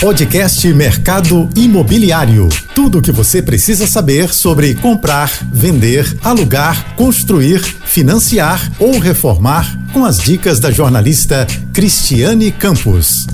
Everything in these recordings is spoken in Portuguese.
Podcast Mercado Imobiliário. Tudo o que você precisa saber sobre comprar, vender, alugar, construir, financiar ou reformar com as dicas da jornalista Cristiane Campos.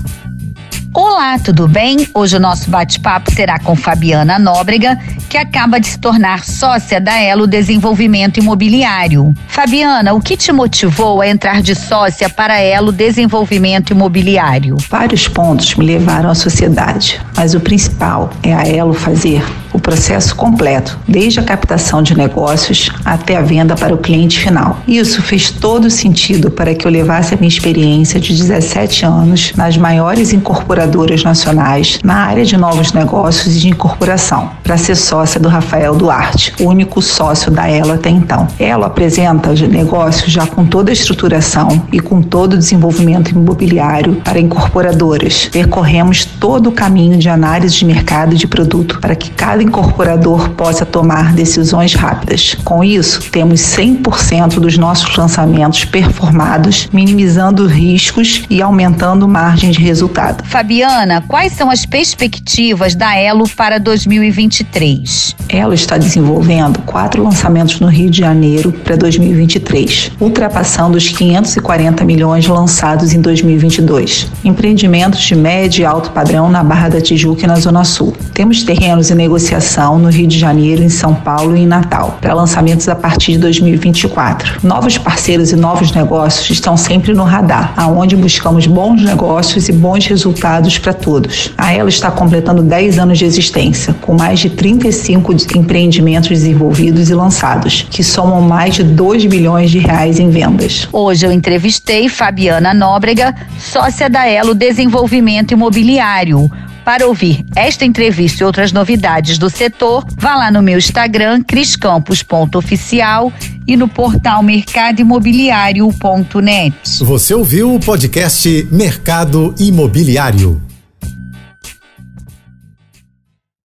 Olá, tudo bem? Hoje o nosso bate-papo será com Fabiana Nóbrega, que acaba de se tornar sócia da Elo Desenvolvimento Imobiliário. Fabiana, o que te motivou a entrar de sócia para a Elo Desenvolvimento Imobiliário? Vários pontos me levaram à sociedade, mas o principal é a Elo fazer o processo completo, desde a captação de negócios até a venda para o cliente final. Isso fez todo sentido para que eu levasse a minha experiência de 17 anos nas maiores incorporadoras nacionais na área de novos negócios e de incorporação, para ser sócia do Rafael Duarte, o único sócio da Ela até então. Ela apresenta negócios já com toda a estruturação e com todo o desenvolvimento imobiliário para incorporadoras. Percorremos todo o caminho de análise de mercado e de produto para que cada incorporador possa tomar decisões rápidas. Com isso, temos 100% dos nossos lançamentos performados, minimizando riscos e aumentando margem de resultado. Fabiana, quais são as perspectivas da Elo para 2023? Elo está desenvolvendo quatro lançamentos no Rio de Janeiro para 2023, ultrapassando os 540 milhões lançados em 2022. Empreendimentos de médio e alto padrão na Barra da Tijuca e na Zona Sul. Temos terrenos em negociação no Rio de Janeiro, em São Paulo e em Natal, para lançamentos a partir de 2024. Novos parceiros e novos negócios estão sempre no radar, aonde buscamos bons negócios e bons resultados para todos. A Ela está completando 10 anos de existência, com mais de 35 empreendimentos desenvolvidos e lançados, que somam mais de 2 bilhões de reais em vendas. Hoje eu entrevistei Fabiana Nóbrega, sócia da Elo Desenvolvimento Imobiliário para ouvir esta entrevista e outras novidades do setor, vá lá no meu Instagram, criscampos.oficial e no portal mercadoimobiliário.net. Você ouviu o podcast Mercado Imobiliário.